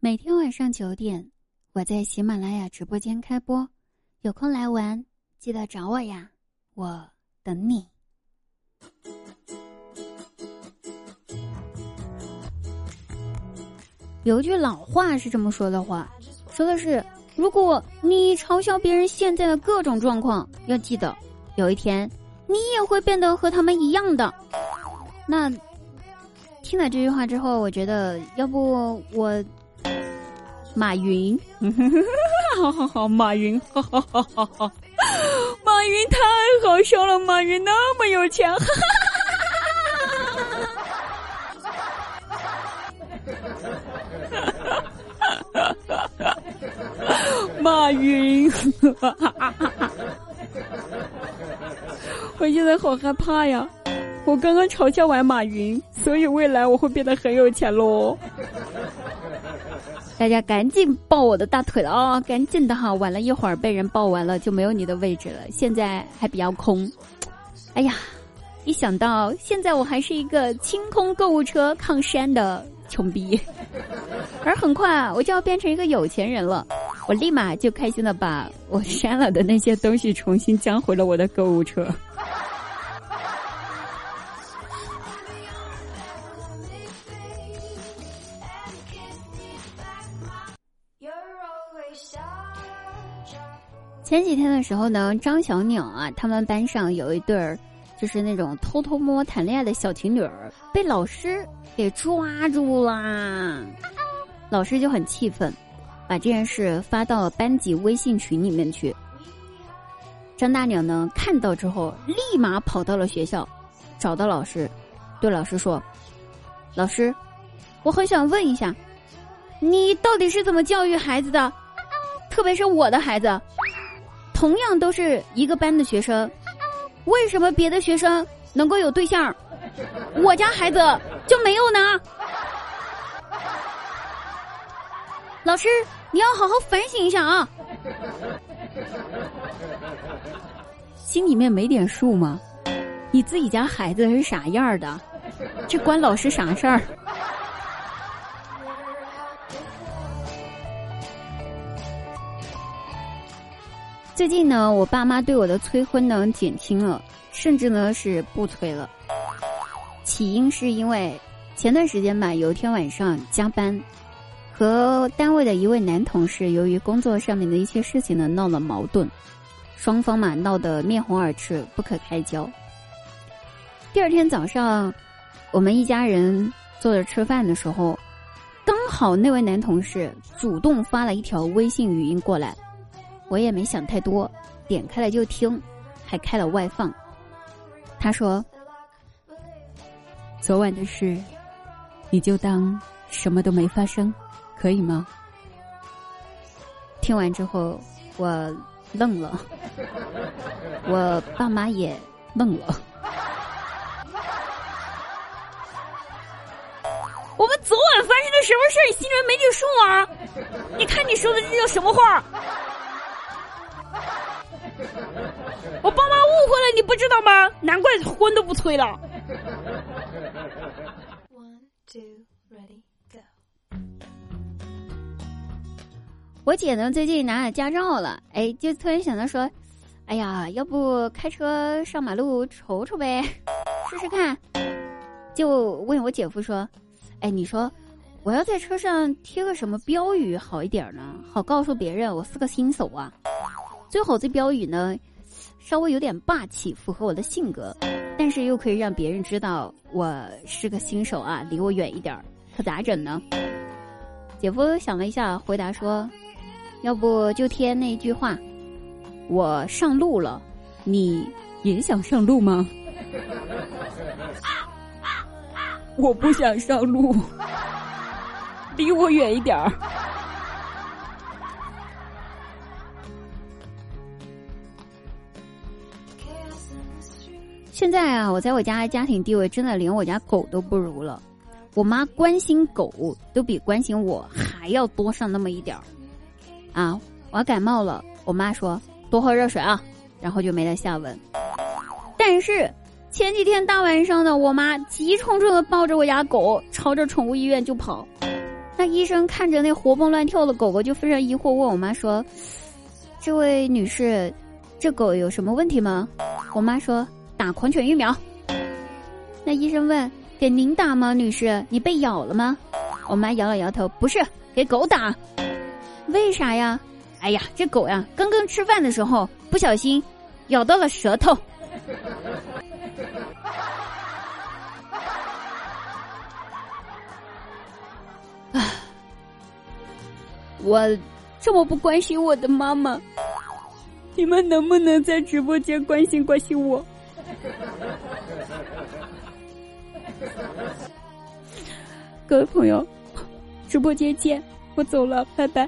每天晚上九点，我在喜马拉雅直播间开播，有空来玩，记得找我呀，我等你。有句老话是这么说的话，说的是：如果你嘲笑别人现在的各种状况，要记得，有一天你也会变得和他们一样的。那听了这句话之后，我觉得，要不我。马云，好好好，马云，哈哈哈哈哈！马云太好笑了，马云那么有钱，哈哈哈哈哈！马云，哈哈哈哈哈！我现在好害怕呀！我刚刚嘲笑完马云，所以未来我会变得很有钱喽。大家赶紧抱我的大腿了啊！赶紧的哈，晚了一会儿被人抱完了就没有你的位置了。现在还比较空，哎呀，一想到现在我还是一个清空购物车抗山的穷逼，而很快我就要变成一个有钱人了，我立马就开心的把我删了的那些东西重新加回了我的购物车。前几天的时候呢，张小鸟啊，他们班上有一对儿，就是那种偷偷摸谈恋爱的小情侣儿，被老师给抓住啦。老师就很气愤，把这件事发到了班级微信群里面去。张大鸟呢看到之后，立马跑到了学校，找到老师，对老师说：“老师，我很想问一下，你到底是怎么教育孩子的？特别是我的孩子。”同样都是一个班的学生，为什么别的学生能够有对象，我家孩子就没有呢？老师，你要好好反省一下啊！心里面没点数吗？你自己家孩子是啥样的？这关老师啥事儿？最近呢，我爸妈对我的催婚呢减轻了，甚至呢是不催了。起因是因为前段时间吧，有一天晚上加班，和单位的一位男同事由于工作上面的一些事情呢闹了矛盾，双方嘛闹得面红耳赤，不可开交。第二天早上，我们一家人坐着吃饭的时候，刚好那位男同事主动发了一条微信语音过来。我也没想太多，点开了就听，还开了外放。他说：“昨晚的事，你就当什么都没发生，可以吗？”听完之后，我愣了，我爸妈也愣了。我们昨晚发生了什么事你心里面没点数啊？你看你说的这叫什么话？误会了，你不知道吗？难怪婚都不催了。我姐呢，最近拿了驾照了，哎，就突然想到说，哎呀，要不开车上马路瞅瞅呗，试试看。就问我姐夫说，哎，你说我要在车上贴个什么标语好一点呢？好告诉别人我是个新手啊。最好这标语呢。稍微有点霸气，符合我的性格，但是又可以让别人知道我是个新手啊，离我远一点儿，可咋整呢？姐夫想了一下，回答说：“要不就贴那句话，我上路了，你也想上路吗？” 我不想上路，离我远一点儿。现在啊，我在我家的家庭地位真的连我家狗都不如了。我妈关心狗都比关心我还要多上那么一点儿。啊，我感冒了，我妈说多喝热水啊，然后就没了下文。但是前几天大晚上的，我妈急冲冲的抱着我家狗朝着宠物医院就跑，那医生看着那活蹦乱跳的狗狗，就非常疑惑，问我妈说：“这位女士，这狗有什么问题吗？”我妈说：“打狂犬疫苗。”那医生问：“给您打吗，女士？你被咬了吗？”我妈摇了摇头：“不是，给狗打。”为啥呀？哎呀，这狗呀，刚刚吃饭的时候不小心咬到了舌头。啊！我这么不关心我的妈妈，你们能不能在直播间关心关心我？各位朋友，直播间见，我走了，拜拜。